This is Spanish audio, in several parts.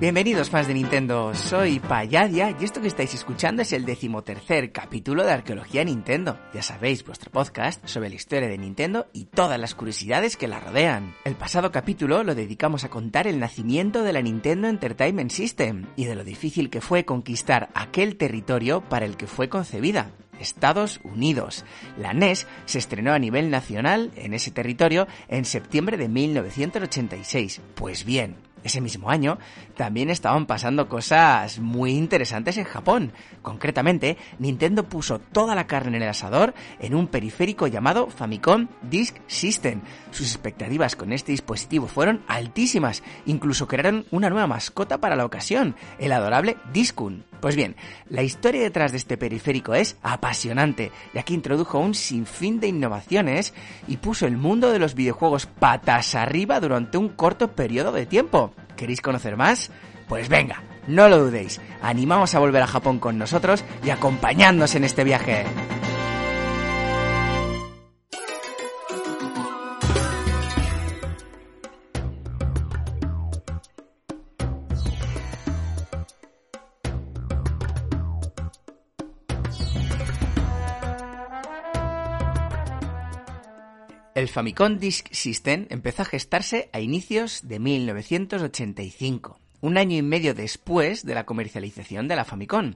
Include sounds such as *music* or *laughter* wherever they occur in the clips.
Bienvenidos fans de Nintendo, soy Payadia y esto que estáis escuchando es el decimotercer capítulo de Arqueología Nintendo. Ya sabéis, vuestro podcast sobre la historia de Nintendo y todas las curiosidades que la rodean. El pasado capítulo lo dedicamos a contar el nacimiento de la Nintendo Entertainment System y de lo difícil que fue conquistar aquel territorio para el que fue concebida. Estados Unidos. La NES se estrenó a nivel nacional en ese territorio en septiembre de 1986. Pues bien, ese mismo año también estaban pasando cosas muy interesantes en Japón. Concretamente, Nintendo puso toda la carne en el asador en un periférico llamado Famicom Disk System. Sus expectativas con este dispositivo fueron altísimas, incluso crearon una nueva mascota para la ocasión, el adorable Diskun. Pues bien, la historia detrás de este periférico es apasionante, ya que introdujo un sinfín de innovaciones y puso el mundo de los videojuegos patas arriba durante un corto periodo de tiempo. ¿Queréis conocer más? Pues venga, no lo dudéis, animamos a volver a Japón con nosotros y acompañadnos en este viaje. El Famicom Disk System empezó a gestarse a inicios de 1985, un año y medio después de la comercialización de la Famicom.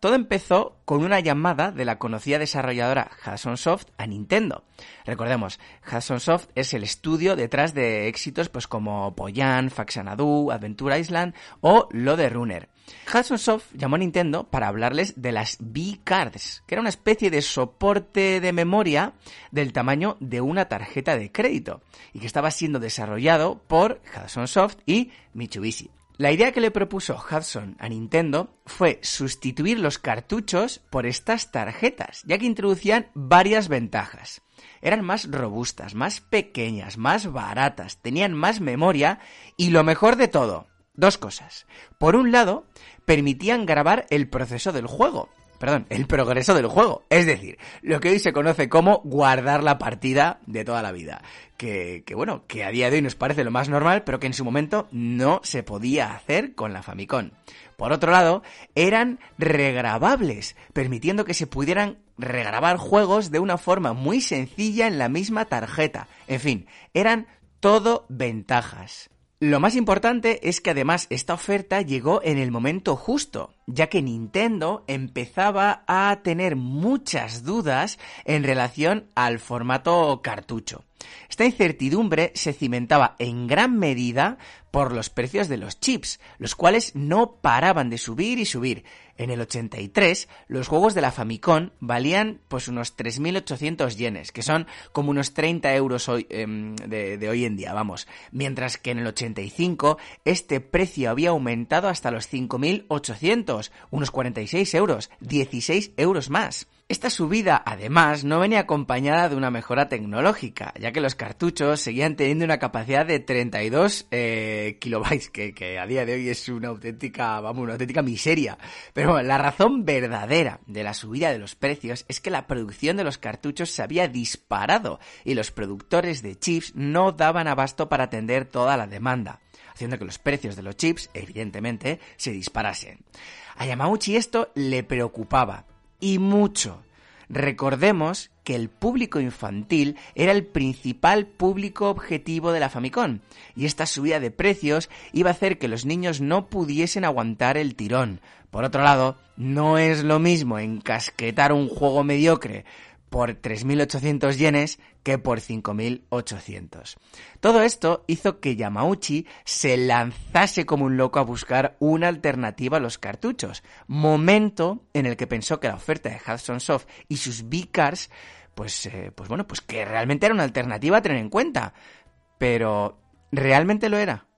Todo empezó con una llamada de la conocida desarrolladora Hudson Soft a Nintendo. Recordemos, Hudson Soft es el estudio detrás de éxitos pues como Poyan, Faxanadu, Adventure Island o Lo de Runner. Hudson Soft llamó a Nintendo para hablarles de las B-Cards, que era una especie de soporte de memoria del tamaño de una tarjeta de crédito y que estaba siendo desarrollado por Hudson Soft y Mitsubishi. La idea que le propuso Hudson a Nintendo fue sustituir los cartuchos por estas tarjetas, ya que introducían varias ventajas. Eran más robustas, más pequeñas, más baratas, tenían más memoria y lo mejor de todo, dos cosas. Por un lado, permitían grabar el proceso del juego, perdón, el progreso del juego. Es decir, lo que hoy se conoce como guardar la partida de toda la vida. Que, que, bueno, que a día de hoy nos parece lo más normal, pero que en su momento no se podía hacer con la Famicom. Por otro lado, eran regrabables, permitiendo que se pudieran regrabar juegos de una forma muy sencilla en la misma tarjeta. En fin, eran todo ventajas. Lo más importante es que además esta oferta llegó en el momento justo, ya que Nintendo empezaba a tener muchas dudas en relación al formato cartucho. Esta incertidumbre se cimentaba en gran medida por los precios de los chips, los cuales no paraban de subir y subir. En el 83, los juegos de la Famicom valían pues unos 3.800 yenes, que son como unos 30 euros hoy, eh, de, de hoy en día, vamos. Mientras que en el 85, este precio había aumentado hasta los 5.800, unos 46 euros, 16 euros más. Esta subida, además, no venía acompañada de una mejora tecnológica, ya que los cartuchos seguían teniendo una capacidad de 32 eh, kilobytes, que, que, a día de hoy es una auténtica, vamos, una auténtica miseria. Pero la razón verdadera de la subida de los precios es que la producción de los cartuchos se había disparado y los productores de chips no daban abasto para atender toda la demanda haciendo que los precios de los chips, evidentemente, se disparasen. A Yamauchi esto le preocupaba, y mucho. Recordemos que el público infantil era el principal público objetivo de la Famicom, y esta subida de precios iba a hacer que los niños no pudiesen aguantar el tirón. Por otro lado, no es lo mismo encasquetar un juego mediocre por 3.800 yenes que por 5.800. Todo esto hizo que Yamauchi se lanzase como un loco a buscar una alternativa a los cartuchos, momento en el que pensó que la oferta de Hudson Soft y sus B-Cars, pues, eh, pues bueno, pues que realmente era una alternativa a tener en cuenta. Pero, ¿realmente lo era?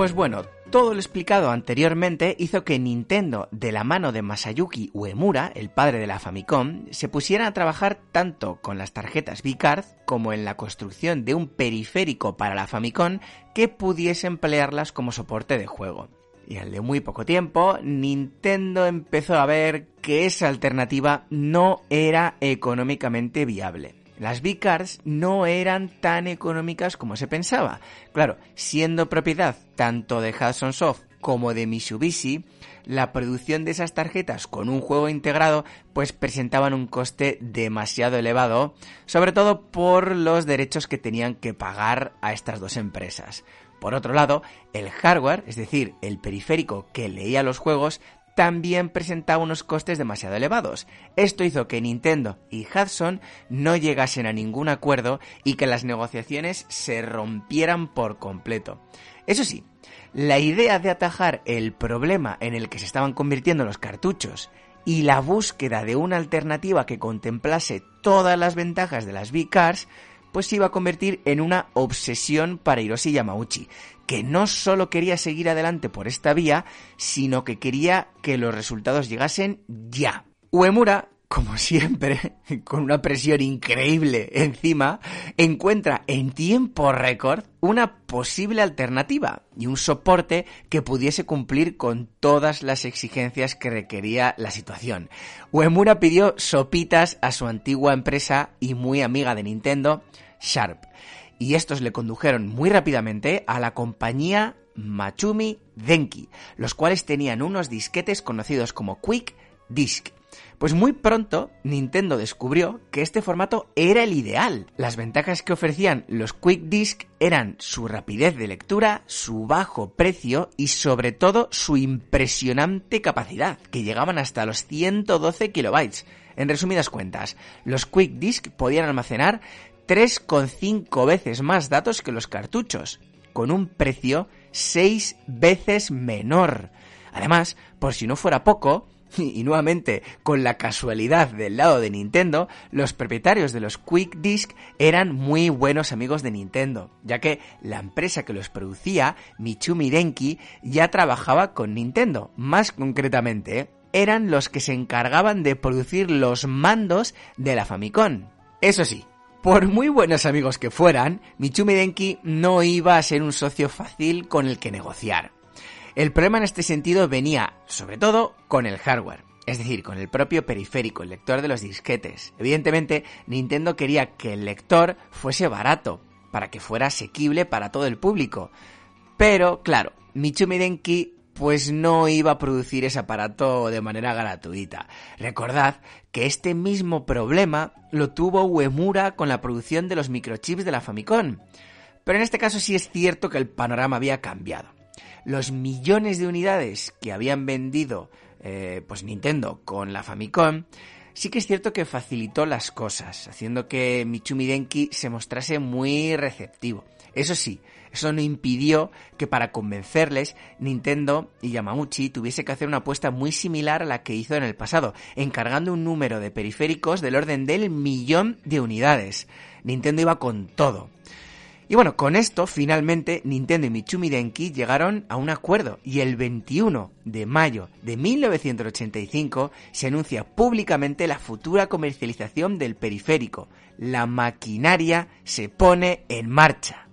Pues bueno, Todo lo explicado anteriormente hizo que Nintendo, de la mano de Masayuki Uemura, el padre de la Famicom, se pusiera a trabajar tanto con las tarjetas V-Card como en la construcción de un periférico para la Famicom que pudiese emplearlas como soporte de juego. Y al de muy poco tiempo, Nintendo empezó a ver que esa alternativa no era económicamente viable las V-Cards no eran tan económicas como se pensaba. Claro, siendo propiedad tanto de Hudson Soft como de Mitsubishi, la producción de esas tarjetas con un juego integrado pues presentaban un coste demasiado elevado, sobre todo por los derechos que tenían que pagar a estas dos empresas. Por otro lado, el hardware, es decir, el periférico que leía los juegos, también presentaba unos costes demasiado elevados. Esto hizo que Nintendo y Hudson no llegasen a ningún acuerdo y que las negociaciones se rompieran por completo. Eso sí, la idea de atajar el problema en el que se estaban convirtiendo los cartuchos y la búsqueda de una alternativa que contemplase todas las ventajas de las V-Cars pues se iba a convertir en una obsesión para Hiroshi Yamauchi, que no solo quería seguir adelante por esta vía, sino que quería que los resultados llegasen ya. Uemura como siempre, *laughs* con una presión increíble encima, encuentra en tiempo récord una posible alternativa y un soporte que pudiese cumplir con todas las exigencias que requería la situación. Uemura pidió sopitas a su antigua empresa y muy amiga de Nintendo, Sharp, y estos le condujeron muy rápidamente a la compañía Machumi Denki, los cuales tenían unos disquetes conocidos como Quick Disc pues muy pronto Nintendo descubrió que este formato era el ideal. Las ventajas que ofrecían los Quick Disc eran su rapidez de lectura, su bajo precio y sobre todo su impresionante capacidad, que llegaban hasta los 112 kilobytes. En resumidas cuentas, los Quick Disc podían almacenar 3,5 veces más datos que los cartuchos, con un precio 6 veces menor. Además, por si no fuera poco, *laughs* y nuevamente, con la casualidad del lado de Nintendo, los propietarios de los Quick Disc eran muy buenos amigos de Nintendo, ya que la empresa que los producía, Michumi Denki, ya trabajaba con Nintendo. Más concretamente, eran los que se encargaban de producir los mandos de la Famicom. Eso sí, por muy buenos amigos que fueran, Michumi Denki no iba a ser un socio fácil con el que negociar. El problema en este sentido venía, sobre todo, con el hardware. Es decir, con el propio periférico, el lector de los disquetes. Evidentemente, Nintendo quería que el lector fuese barato, para que fuera asequible para todo el público. Pero, claro, Michumi Denki pues no iba a producir ese aparato de manera gratuita. Recordad que este mismo problema lo tuvo Uemura con la producción de los microchips de la Famicom. Pero en este caso sí es cierto que el panorama había cambiado los millones de unidades que habían vendido eh, pues Nintendo con la Famicom, sí que es cierto que facilitó las cosas, haciendo que Michumi Denki se mostrase muy receptivo. Eso sí, eso no impidió que para convencerles Nintendo y Yamauchi tuviese que hacer una apuesta muy similar a la que hizo en el pasado, encargando un número de periféricos del orden del millón de unidades. Nintendo iba con todo. Y bueno, con esto finalmente Nintendo y Michumi Denki llegaron a un acuerdo y el 21 de mayo de 1985 se anuncia públicamente la futura comercialización del periférico. La maquinaria se pone en marcha.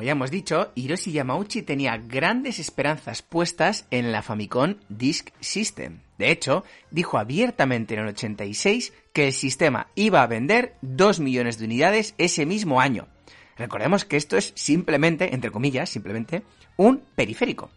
Como ya hemos dicho, Hiroshi Yamauchi tenía grandes esperanzas puestas en la Famicom Disk System. De hecho, dijo abiertamente en el 86 que el sistema iba a vender 2 millones de unidades ese mismo año. Recordemos que esto es simplemente, entre comillas, simplemente, un periférico.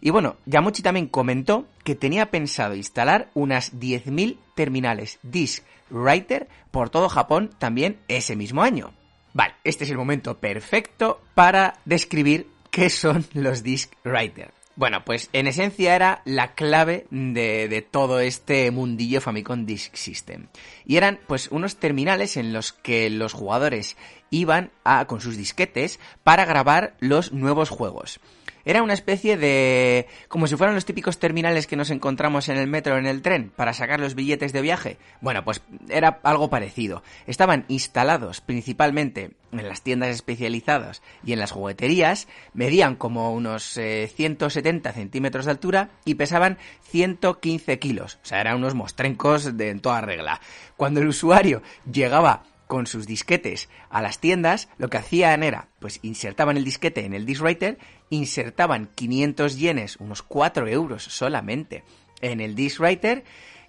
Y bueno, Yamauchi también comentó que tenía pensado instalar unas 10.000 terminales Disk Writer por todo Japón también ese mismo año. Vale, este es el momento perfecto para describir qué son los Disk Writer. Bueno, pues en esencia era la clave de, de, todo este mundillo Famicom Disk System. Y eran pues unos terminales en los que los jugadores iban a, con sus disquetes para grabar los nuevos juegos. Era una especie de... como si fueran los típicos terminales que nos encontramos en el metro o en el tren para sacar los billetes de viaje. Bueno, pues era algo parecido. Estaban instalados principalmente en las tiendas especializadas y en las jugueterías, medían como unos 170 eh, centímetros de altura y pesaban 115 kilos. O sea, eran unos mostrencos de en toda regla. Cuando el usuario llegaba con sus disquetes a las tiendas, lo que hacían era, pues insertaban el disquete en el disc writer, insertaban 500 yenes, unos 4 euros solamente, en el disc writer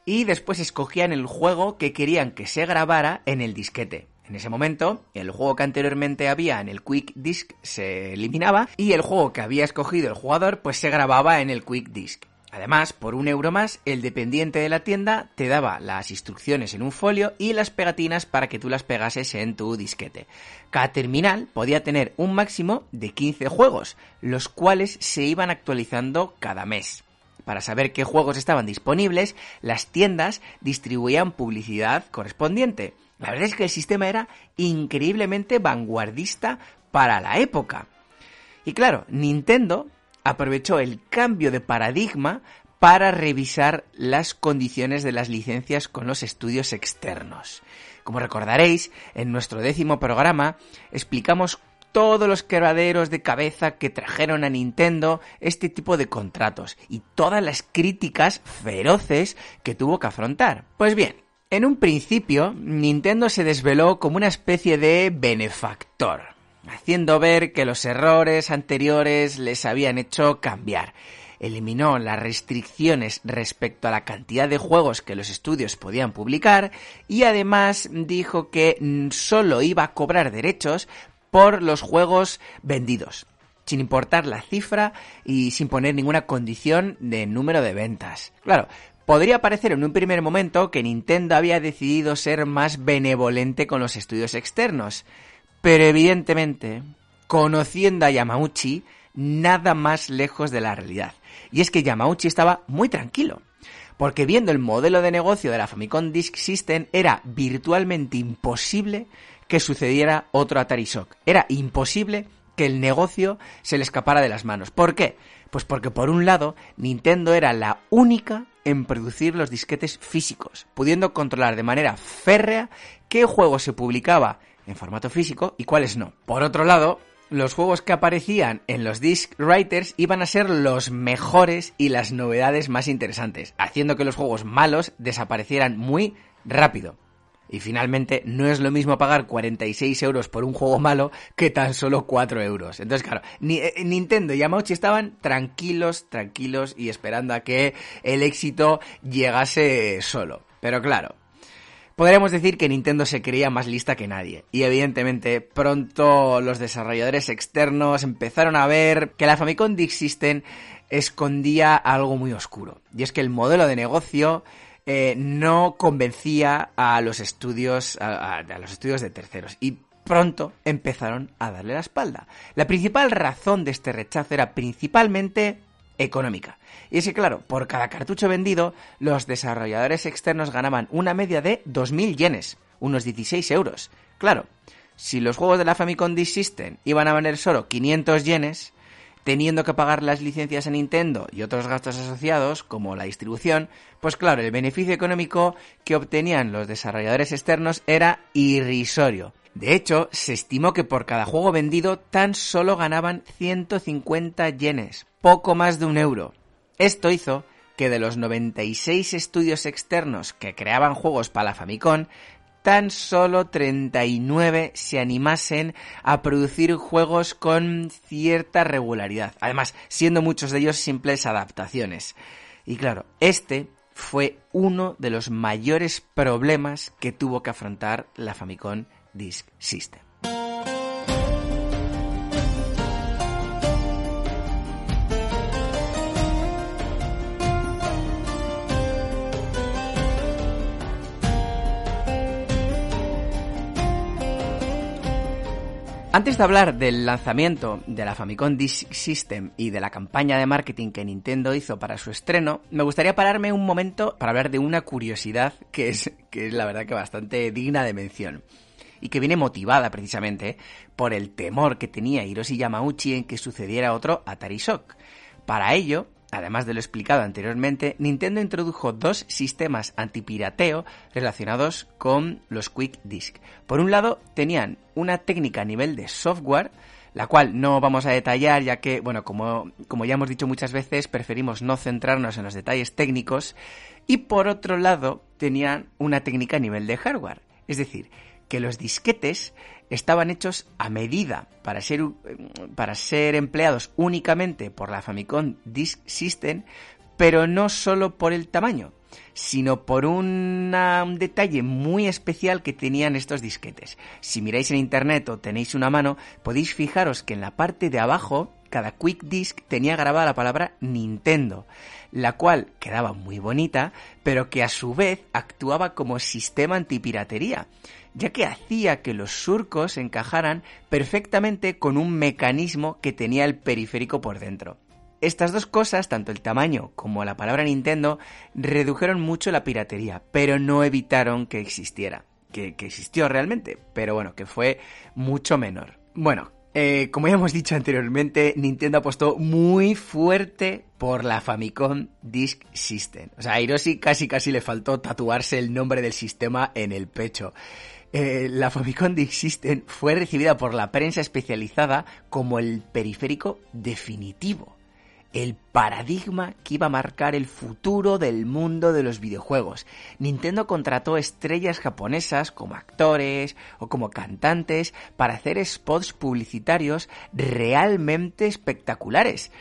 y después escogían el juego que querían que se grabara en el disquete. En ese momento, el juego que anteriormente había en el Quick Disc se eliminaba y el juego que había escogido el jugador pues se grababa en el Quick Disc. Además, por un euro más, el dependiente de la tienda te daba las instrucciones en un folio y las pegatinas para que tú las pegases en tu disquete. Cada terminal podía tener un máximo de 15 juegos, los cuales se iban actualizando cada mes. Para saber qué juegos estaban disponibles, las tiendas distribuían publicidad correspondiente. La verdad es que el sistema era increíblemente vanguardista para la época. Y claro, Nintendo aprovechó el cambio de paradigma para revisar las condiciones de las licencias con los estudios externos. Como recordaréis, en nuestro décimo programa explicamos todos los quebraderos de cabeza que trajeron a Nintendo este tipo de contratos y todas las críticas feroces que tuvo que afrontar. Pues bien, en un principio, Nintendo se desveló como una especie de benefactor haciendo ver que los errores anteriores les habían hecho cambiar. Eliminó las restricciones respecto a la cantidad de juegos que los estudios podían publicar y además dijo que solo iba a cobrar derechos por los juegos vendidos sin importar la cifra y sin poner ninguna condición de número de ventas. Claro, Podría parecer en un primer momento que Nintendo había decidido ser más benevolente con los estudios externos, pero evidentemente, conociendo a Yamauchi, nada más lejos de la realidad. Y es que Yamauchi estaba muy tranquilo, porque viendo el modelo de negocio de la Famicom Disk System era virtualmente imposible que sucediera otro Atari Shock. Era imposible que el negocio se le escapara de las manos. ¿Por qué? Pues porque por un lado Nintendo era la única en producir los disquetes físicos, pudiendo controlar de manera férrea qué juego se publicaba en formato físico y cuáles no. Por otro lado, los juegos que aparecían en los disc writers iban a ser los mejores y las novedades más interesantes, haciendo que los juegos malos desaparecieran muy rápido. Y finalmente, no es lo mismo pagar 46 euros por un juego malo que tan solo 4 euros. Entonces, claro, eh, Nintendo y Yamauchi estaban tranquilos, tranquilos y esperando a que el éxito llegase solo. Pero claro, Podríamos decir que Nintendo se creía más lista que nadie. Y evidentemente, pronto los desarrolladores externos empezaron a ver que la Famicom Disk System escondía algo muy oscuro. Y es que el modelo de negocio eh, no convencía a los estudios, a los estudios de terceros. Y pronto empezaron a darle la espalda. La principal razón de este rechazo era principalmente económica. Y es que, claro, por cada cartucho vendido, los desarrolladores externos ganaban una media de 2.000 yenes, unos 16 euros. Claro, si los juegos de la Famicom Disk System iban a valer solo 500 yenes, teniendo que pagar las licencias a Nintendo y otros gastos asociados, como la distribución, pues claro, el beneficio económico que obtenían los desarrolladores externos era irrisorio. De hecho, se estimó que por cada juego vendido tan solo ganaban 150 yenes, poco más de un euro. Esto hizo que de los 96 estudios externos que creaban juegos para la Famicom, tan solo 39 se animasen a producir juegos con cierta regularidad, además siendo muchos de ellos simples adaptaciones. Y claro, este fue uno de los mayores problemas que tuvo que afrontar la Famicom Disk System. Antes de hablar del lanzamiento de la Famicom Disk System y de la campaña de marketing que Nintendo hizo para su estreno, me gustaría pararme un momento para hablar de una curiosidad que es, que es la verdad que bastante digna de mención y que viene motivada precisamente por el temor que tenía Hiroshi Yamauchi en que sucediera otro Atari Shock. Para ello, Además de lo explicado anteriormente, Nintendo introdujo dos sistemas antipirateo relacionados con los Quick Disc. Por un lado, tenían una técnica a nivel de software, la cual no vamos a detallar ya que, bueno, como, como ya hemos dicho muchas veces, preferimos no centrarnos en los detalles técnicos. Y por otro lado, tenían una técnica a nivel de hardware. Es decir, que los disquetes estaban hechos a medida para ser, para ser empleados únicamente por la Famicom Disk System, pero no solo por el tamaño, sino por un detalle muy especial que tenían estos disquetes. Si miráis en internet o tenéis una mano, podéis fijaros que en la parte de abajo cada Quick Disc tenía grabada la palabra Nintendo, la cual quedaba muy bonita, pero que a su vez actuaba como sistema antipiratería ya que hacía que los surcos encajaran perfectamente con un mecanismo que tenía el periférico por dentro. Estas dos cosas, tanto el tamaño como la palabra Nintendo, redujeron mucho la piratería, pero no evitaron que existiera. Que, existió realmente, pero bueno, que fue mucho menor. Bueno, eh, como ya hemos dicho anteriormente, Nintendo apostó muy fuerte por la Famicom Disk System. O sea, a Hiroshi casi casi le faltó tatuarse el nombre del sistema en el pecho. Eh, la Famicom Disk System fue recibida por la prensa especializada como el periférico definitivo, el paradigma que iba a marcar el futuro del mundo de los videojuegos. Nintendo contrató estrellas japonesas como actores o como cantantes para hacer spots publicitarios realmente espectaculares.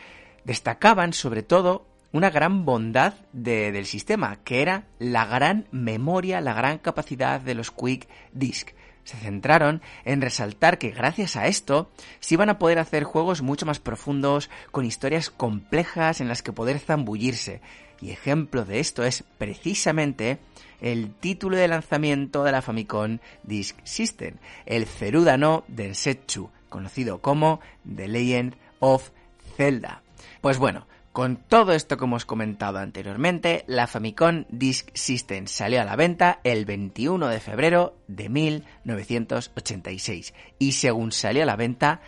Destacaban sobre todo una gran bondad del sistema, que era la gran memoria, la gran capacidad de los Quick Disc. Se centraron en resaltar que gracias a esto se iban a poder hacer juegos mucho más profundos, con historias complejas en las que poder zambullirse. Y ejemplo de esto es precisamente el título de lanzamiento de la Famicom Disk System, el Zeruda no Densetsu, conocido como The Legend of Zelda. Pues bueno, con todo esto que hemos comentado anteriormente, la Famicom Disk System salió a la venta el 21 de febrero de 1986 y según salió a la venta,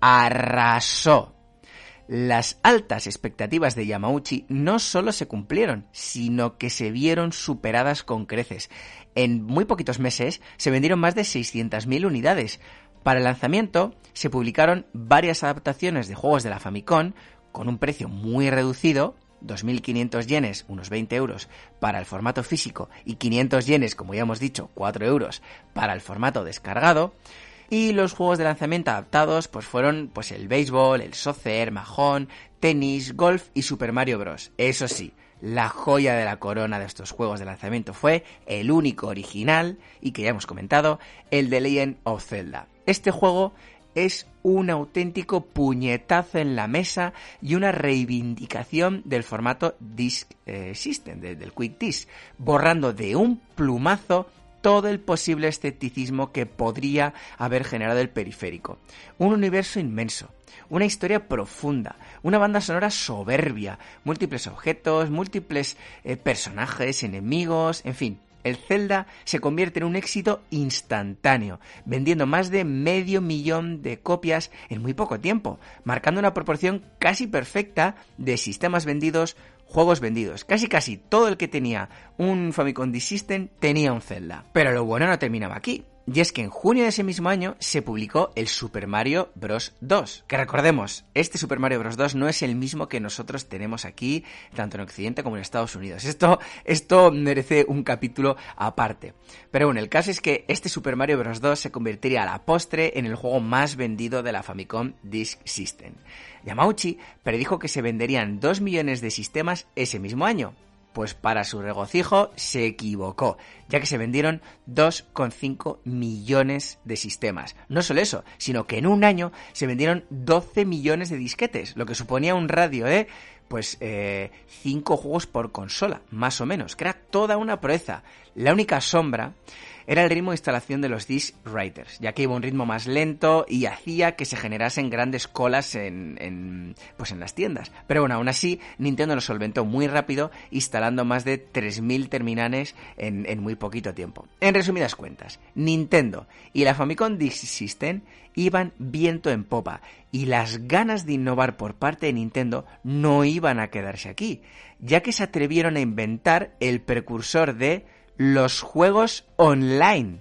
arrasó. Las altas expectativas de Yamauchi no solo se cumplieron, sino que se vieron superadas con creces. En muy poquitos meses se vendieron más de 600.000 unidades. Para el lanzamiento se publicaron varias adaptaciones de juegos de la Famicom, con un precio muy reducido, 2.500 yenes, unos 20 euros, para el formato físico y 500 yenes, como ya hemos dicho, 4 euros para el formato descargado. Y los juegos de lanzamiento adaptados pues fueron pues el béisbol, el soccer, majón, tenis, golf y Super Mario Bros. Eso sí, la joya de la corona de estos juegos de lanzamiento fue el único original y que ya hemos comentado, el de Legend of Zelda. Este juego es un auténtico puñetazo en la mesa y una reivindicación del formato Disk eh, System, del Quick Disk, borrando de un plumazo todo el posible escepticismo que podría haber generado el periférico. Un universo inmenso, una historia profunda, una banda sonora soberbia, múltiples objetos, múltiples eh, personajes, enemigos, en fin, el Zelda se convierte en un éxito instantáneo, vendiendo más de medio millón de copias en muy poco tiempo, marcando una proporción casi perfecta de sistemas vendidos, juegos vendidos. Casi casi todo el que tenía un Famicom Disk System tenía un Zelda. Pero lo bueno no terminaba aquí. Y es que en junio de ese mismo año se publicó el Super Mario Bros. 2. Que recordemos, este Super Mario Bros. 2 no es el mismo que nosotros tenemos aquí, tanto en Occidente como en Estados Unidos. Esto, esto merece un capítulo aparte. Pero bueno, el caso es que este Super Mario Bros. 2 se convertiría a la postre en el juego más vendido de la Famicom Disk System. Yamauchi predijo que se venderían 2 millones de sistemas ese mismo año, pues para su regocijo se equivocó, ya que se vendieron 2,5 millones de sistemas. No solo eso, sino que en un año se vendieron 12 millones de disquetes, lo que suponía un radio de pues 5 eh, juegos por consola, más o menos, que era toda una proeza. La única sombra era el ritmo de instalación de los disk writers, ya que iba un ritmo más lento y hacía que se generasen grandes colas en, pues en las tiendas. Pero bueno, aún así, Nintendo lo solventó muy rápido, instalando más de 3.000 terminales en, en muy poquito tiempo. En resumidas cuentas, Nintendo y la Famicom Disk System iban viento en popa y las ganas de innovar por parte de Nintendo no iban a quedarse aquí, ya que se atrevieron a inventar el precursor de los juegos online.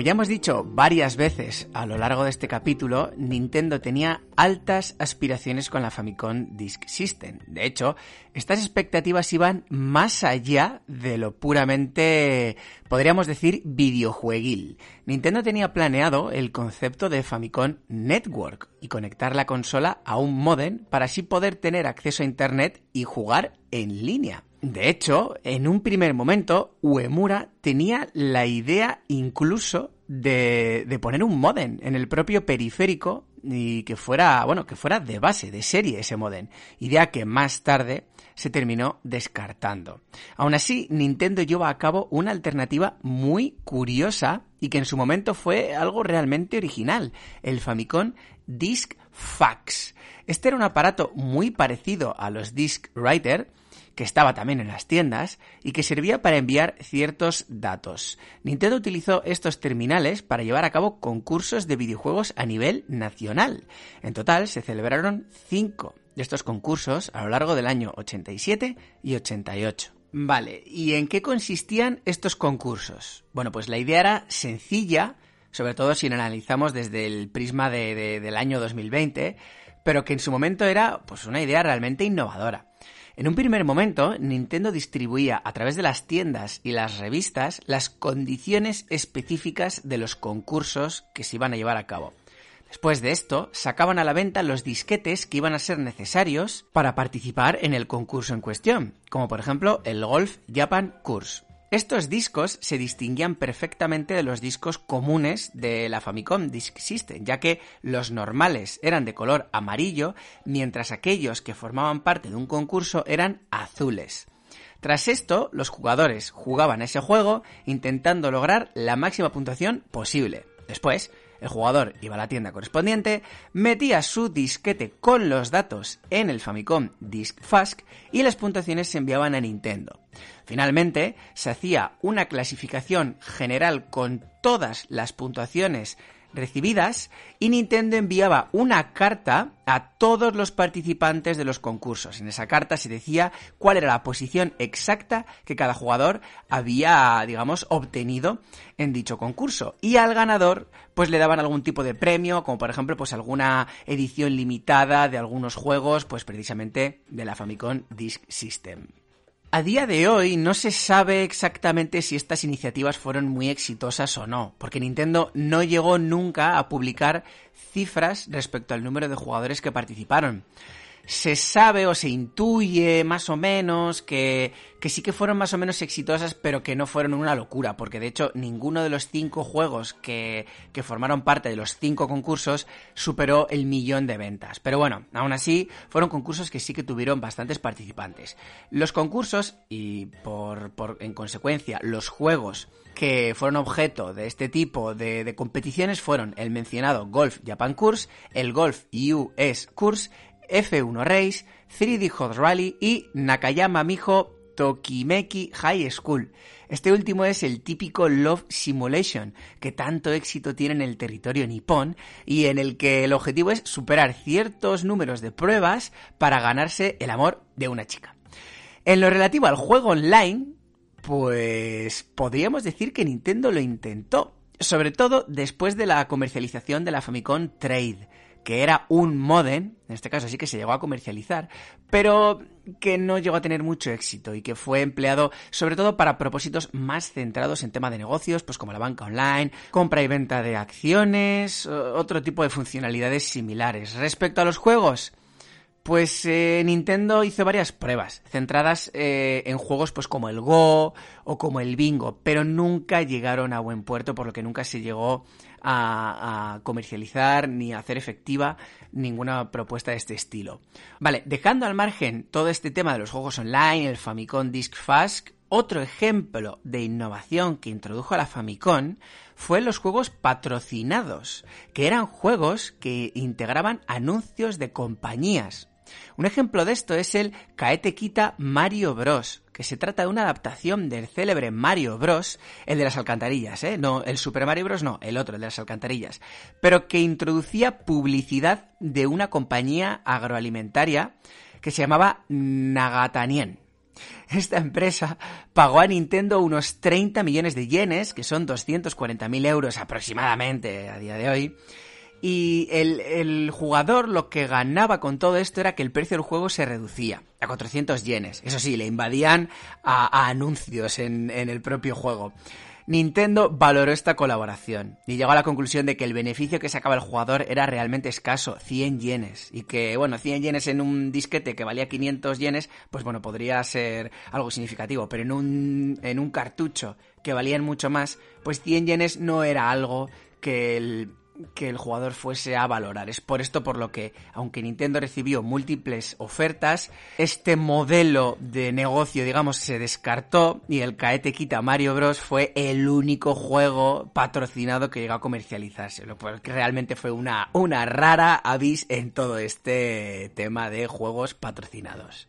Como ya hemos dicho varias veces a lo largo de este capítulo, Nintendo tenía altas aspiraciones con la Famicom Disk System. De hecho, estas expectativas iban más allá de lo puramente, podríamos decir, videojueguil. Nintendo tenía planeado el concepto de Famicom Network y conectar la consola a un modem para así poder tener acceso a Internet y jugar en línea. De hecho, en un primer momento, Uemura tenía la idea incluso de, poner un modem en el propio periférico y que fuera, bueno, que fuera de base, de serie ese modem. Idea que más tarde se terminó descartando. Aún así, Nintendo lleva a cabo una alternativa muy curiosa y que en su momento fue algo realmente original, el Famicom Disk Fax. Este era un aparato muy parecido a los Disk Writer, que estaba también en las tiendas y que servía para enviar ciertos datos. Nintendo utilizó estos terminales para llevar a cabo concursos de videojuegos a nivel nacional. En total se celebraron cinco de estos concursos a lo largo del año 87 y 88. Vale, ¿y en qué consistían estos concursos? Bueno, pues la idea era sencilla, sobre todo si lo analizamos desde el prisma del año 2020, pero que en su momento era pues una idea realmente innovadora. En un primer momento, Nintendo distribuía a través de las tiendas y las revistas las condiciones específicas de los concursos que se iban a llevar a cabo. Después de esto, sacaban a la venta los disquetes que iban a ser necesarios para participar en el concurso en cuestión, como por ejemplo el Golf Japan Course. Estos discos se distinguían perfectamente de los discos comunes de la Famicom Disk System, ya que los normales eran de color amarillo, mientras aquellos que formaban parte de un concurso eran azules. Tras esto, los jugadores jugaban ese juego intentando lograr la máxima puntuación posible. Después, el jugador iba a la tienda correspondiente, metía su disquete con los datos en el Famicom Disk Fask y las puntuaciones se enviaban a Nintendo. Finalmente, se hacía una clasificación general con todas las puntuaciones recibidas y Nintendo enviaba una carta a todos los participantes de los concursos. En esa carta se decía cuál era la posición exacta que cada jugador había, digamos, obtenido en dicho concurso. Y al ganador, pues le daban algún tipo de premio, como por ejemplo, pues alguna edición limitada de algunos juegos, pues precisamente de la Famicom Disk System. A día de hoy no se sabe exactamente si estas iniciativas fueron muy exitosas o no, porque Nintendo no llegó nunca a publicar cifras respecto al número de jugadores que participaron se sabe o se intuye más o menos que, que, sí que fueron más o menos exitosas, pero que no fueron una locura, porque de hecho ninguno de los cinco juegos que, que formaron parte de los cinco concursos superó el millón de ventas. Pero bueno, aún así fueron concursos que sí que tuvieron bastantes participantes. Los concursos y por, por en consecuencia los juegos que fueron objeto de este tipo de, de competiciones fueron el mencionado Golf Japan Course, el Golf US Course, F1 Race, 3D Hot Rally y Nakayama Miho Tokimeki High School. Este último es el típico Love Simulation, que tanto éxito tiene en el territorio nipón y en el que el objetivo es superar ciertos números de pruebas para ganarse el amor de una chica. En lo relativo al juego online, pues podríamos decir que Nintendo lo intentó, sobre todo después de la comercialización de la Famicom Trade que era un modem, en este caso sí que se llegó a comercializar, pero que no llegó a tener mucho éxito y que fue empleado sobre todo para propósitos más centrados en tema de negocios, pues como la banca online, compra y venta de acciones, otro tipo de funcionalidades similares. Respecto a los juegos, Pues eh, Nintendo hizo varias pruebas centradas eh, en juegos pues como el Go o como el Bingo, pero nunca llegaron a buen puerto, por lo que nunca se llegó a, a, comercializar ni a hacer efectiva ninguna propuesta de este estilo. Vale, dejando al margen todo este tema de los juegos online, el Famicom Disk Fast, otro ejemplo de innovación que introdujo la Famicom fue los juegos patrocinados, que eran juegos que integraban anuncios de compañías. Un ejemplo de esto es el Kaete Mario Bros, que se trata de una adaptación del célebre Mario Bros, el de las alcantarillas, ¿eh? No, el Super Mario Bros no, el otro, el de las alcantarillas, pero que introducía publicidad de una compañía agroalimentaria que se llamaba Nagatanien. Esta empresa pagó a Nintendo unos 30 millones de yenes, que son 240.000 euros aproximadamente a día de hoy, y el, el, jugador lo que ganaba con todo esto era que el precio del juego se reducía a 400 yenes. Eso sí, le invadían a, anuncios en, en, el propio juego. Nintendo valoró esta colaboración y llegó a la conclusión de que el beneficio que sacaba el jugador era realmente escaso, 100 yenes. Y que, bueno, 100 yenes en un disquete que valía 500 yenes, pues bueno, podría ser algo significativo. Pero en un, en un cartucho que valían mucho más, pues 100 yenes no era algo que el, que el jugador fuese a valorar. Es por esto por lo que, aunque Nintendo recibió múltiples ofertas, este modelo de negocio, digamos, se descartó y el Kaete Kita Mario Bros. fue el único juego patrocinado que llegó a comercializarse, lo realmente fue una, una rara avis en todo este tema de juegos patrocinados.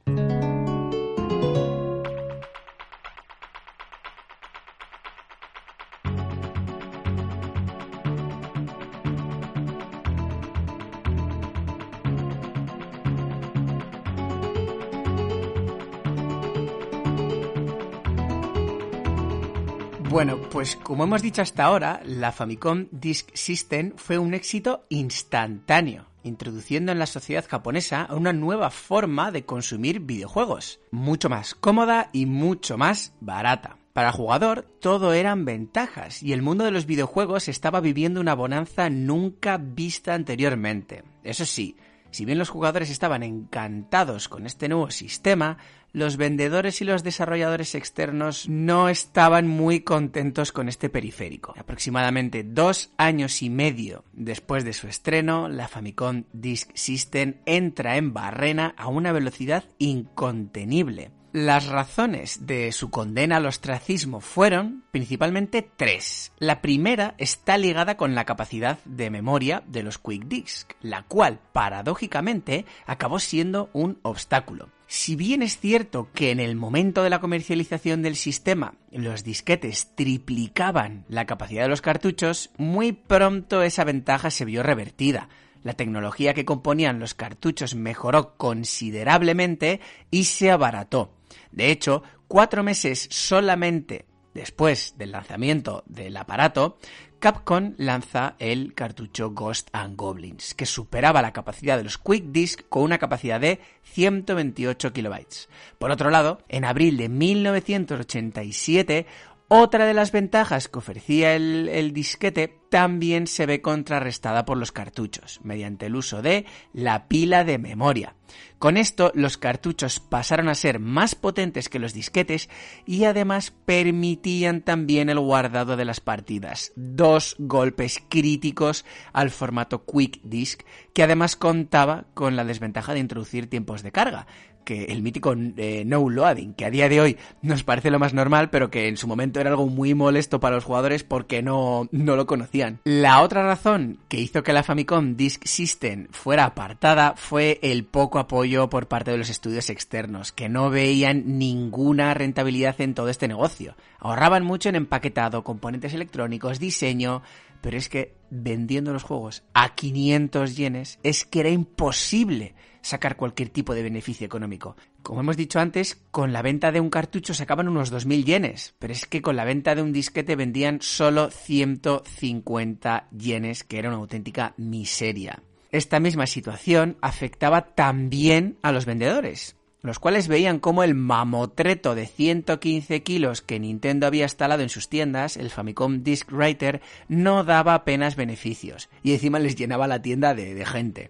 Bueno, pues como hemos dicho hasta ahora, la Famicom Disk System fue un éxito instantáneo, introduciendo en la sociedad japonesa una nueva forma de consumir videojuegos, mucho más cómoda y mucho más barata. Para el jugador todo eran ventajas y el mundo de los videojuegos estaba viviendo una bonanza nunca vista anteriormente. Eso sí, si bien los jugadores estaban encantados con este nuevo sistema, los vendedores y los desarrolladores externos no estaban muy contentos con este periférico. Aproximadamente dos años y medio después de su estreno, la Famicom Disk System entra en Barrena a una velocidad incontenible. Las razones de su condena al ostracismo fueron principalmente tres. La primera está ligada con la capacidad de memoria de los Quick Disk, la cual, paradójicamente, acabó siendo un obstáculo. Si bien es cierto que en el momento de la comercialización del sistema los disquetes triplicaban la capacidad de los cartuchos, muy pronto esa ventaja se vio revertida. La tecnología que componían los cartuchos mejoró considerablemente y se abarató. De hecho, cuatro meses solamente después del lanzamiento del aparato, Capcom lanza el cartucho Ghost and Goblins, que superaba la capacidad de los Quick Disc con una capacidad de 128 kilobytes. Por otro lado, en abril de 1987, otra de las ventajas que ofrecía el, disquete también se ve contrarrestada por los cartuchos, mediante el uso de la pila de memoria. Con esto, los cartuchos pasaron a ser más potentes que los disquetes y además permitían también el guardado de las partidas. Dos golpes críticos al formato Quick Disc, que además contaba con la desventaja de introducir tiempos de carga, que el mítico eh, no loading, que a día de hoy nos parece lo más normal, pero que en su momento era algo muy molesto para los jugadores porque no, no lo conocían. La otra razón que hizo que la Famicom Disk System fuera apartada fue el poco apoyo por parte de los estudios externos, que no veían ninguna rentabilidad en todo este negocio. Ahorraban mucho en empaquetado, componentes electrónicos, diseño, pero es que vendiendo los juegos a 500 yenes es que era imposible sacar cualquier tipo de beneficio económico. Como hemos dicho antes, con la venta de un cartucho sacaban unos 2.000 yenes, pero es que con la venta de un disquete vendían solo 150 yenes, que era una auténtica miseria. Esta misma situación afectaba también a los vendedores, los cuales veían como el mamotreto de 115 kilos que Nintendo había instalado en sus tiendas, el Famicom Disk Writer, no daba apenas beneficios, y encima les llenaba la tienda de gente.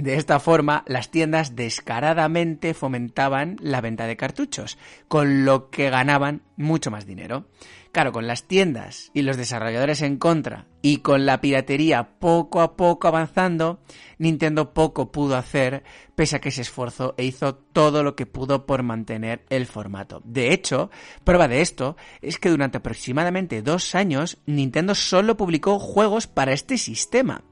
De esta forma, las tiendas descaradamente fomentaban la venta de cartuchos, con lo que ganaban mucho más dinero. Claro, con las tiendas y los desarrolladores en contra y con la piratería poco a poco avanzando, Nintendo poco pudo hacer pese a que se esforzó e hizo todo lo que pudo por mantener el formato. De hecho, prueba de esto es que durante aproximadamente dos años Nintendo solo publicó juegos para este sistema.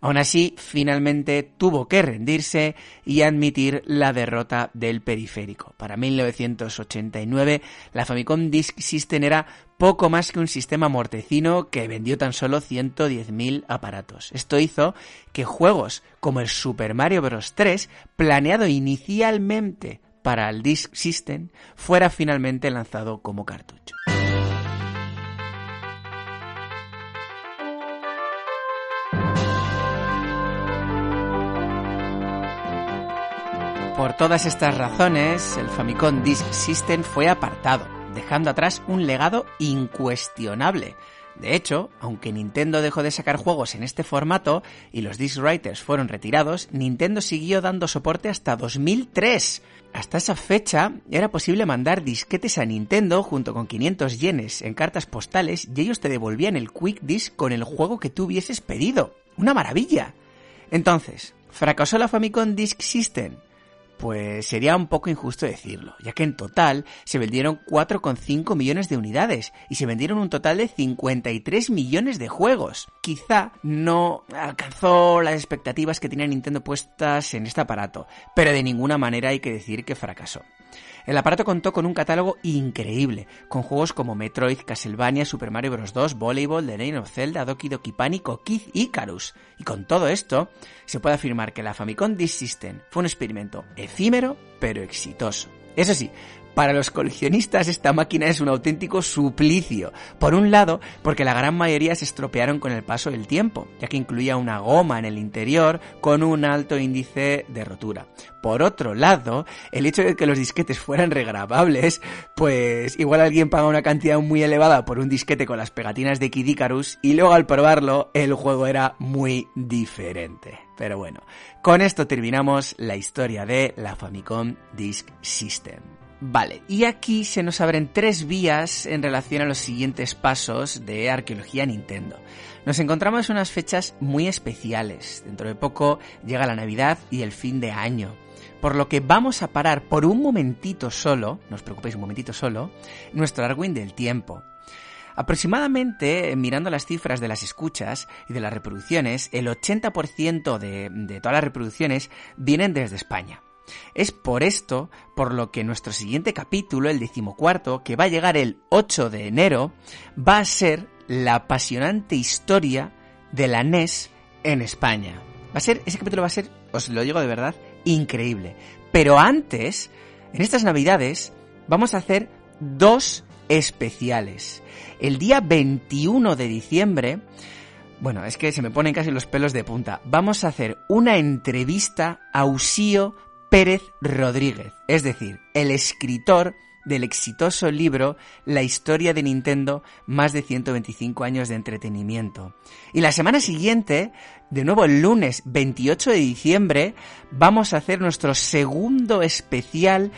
Aún así, finalmente tuvo que rendirse y admitir la derrota del periférico. Para 1989, la Famicom Disk System era poco más que un sistema mortecino que vendió tan solo 110.000 aparatos. Esto hizo que juegos como el Super Mario Bros. 3, planeado inicialmente para el Disk System, fuera finalmente lanzado como cartucho. Por todas estas razones, el Famicom Disk System fue apartado, dejando atrás un legado incuestionable. De hecho, aunque Nintendo dejó de sacar juegos en este formato y los Disk Writers fueron retirados, Nintendo siguió dando soporte hasta 2003. Hasta esa fecha era posible mandar disquetes a Nintendo junto con 500 yenes en cartas postales y ellos te devolvían el Quick Disc con el juego que tú hubieses pedido. ¡Una maravilla! Entonces, ¿fracasó la Famicom Disk System? Pues sería un poco injusto decirlo, ya que en total se vendieron 4,5 millones de unidades y se vendieron un total de 53 millones de juegos. Quizá no alcanzó las expectativas que tenía Nintendo puestas en este aparato, pero de ninguna manera hay que decir que fracasó. El aparato contó con un catálogo increíble, con juegos como Metroid, Castlevania, Super Mario Bros. 2, Volleyball, The Legend of Zelda, Doki Doki Panic Kid Icarus. Y con todo esto, se puede afirmar que la Famicom Disk System fue un experimento efímero pero exitoso. Eso sí, para los coleccionistas esta máquina es un auténtico suplicio. Por un lado, porque la gran mayoría se estropearon con el paso del tiempo, ya que incluía una goma en el interior con un alto índice de rotura. Por otro lado, el hecho de que los disquetes fueran regrabables, pues igual alguien paga una cantidad muy elevada por un disquete con las pegatinas de Kid Icarus y luego al probarlo el juego era muy diferente. Pero bueno, con esto terminamos la historia de la Famicom Disk System. Vale, y aquí se nos abren tres vías en relación a los siguientes pasos de arqueología Nintendo. Nos encontramos en unas fechas muy especiales. Dentro de poco llega la Navidad y el fin de año. Por lo que vamos a parar por un momentito solo, no os preocupéis, un momentito solo, nuestro Arwin del tiempo. Aproximadamente, mirando las cifras de las escuchas y de las reproducciones, el 80% de, de todas las reproducciones vienen desde España. Es por esto por lo que nuestro siguiente capítulo, el decimocuarto, que va a llegar el 8 de enero, va a ser la apasionante historia de la NES en España. Va a ser, ese capítulo va a ser, os lo digo de verdad, increíble. Pero antes, en estas navidades, vamos a hacer dos especiales. El día 21 de diciembre, bueno, es que se me ponen casi los pelos de punta. Vamos a hacer una entrevista a Usío Pérez Rodríguez, es decir, el escritor del exitoso libro La historia de Nintendo, más de 125 años de entretenimiento. Y la semana siguiente, de nuevo el lunes 28 de diciembre, vamos a hacer nuestro segundo especial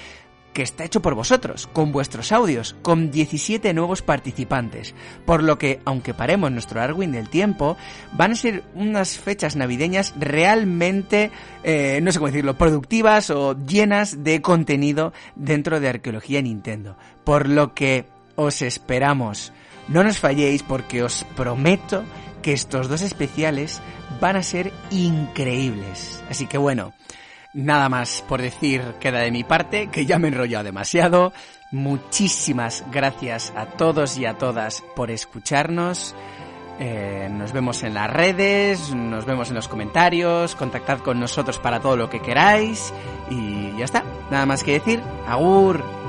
que está hecho por vosotros, con vuestros audios, con 17 nuevos participantes. Por lo que, aunque paremos nuestro Arwin del tiempo, van a ser unas fechas navideñas realmente, eh, no sé cómo decirlo, productivas o llenas de contenido dentro de Arqueología Nintendo. Por lo que os esperamos. No nos falléis porque os prometo que estos dos especiales van a ser increíbles. Así que bueno, Nada más por decir queda de mi parte, que ya me he enrollado demasiado. Muchísimas gracias a todos y a todas por escucharnos. Eh, nos vemos en las redes, nos vemos en los comentarios, contactad con nosotros para todo lo que queráis y ya está. Nada más que decir. Agur.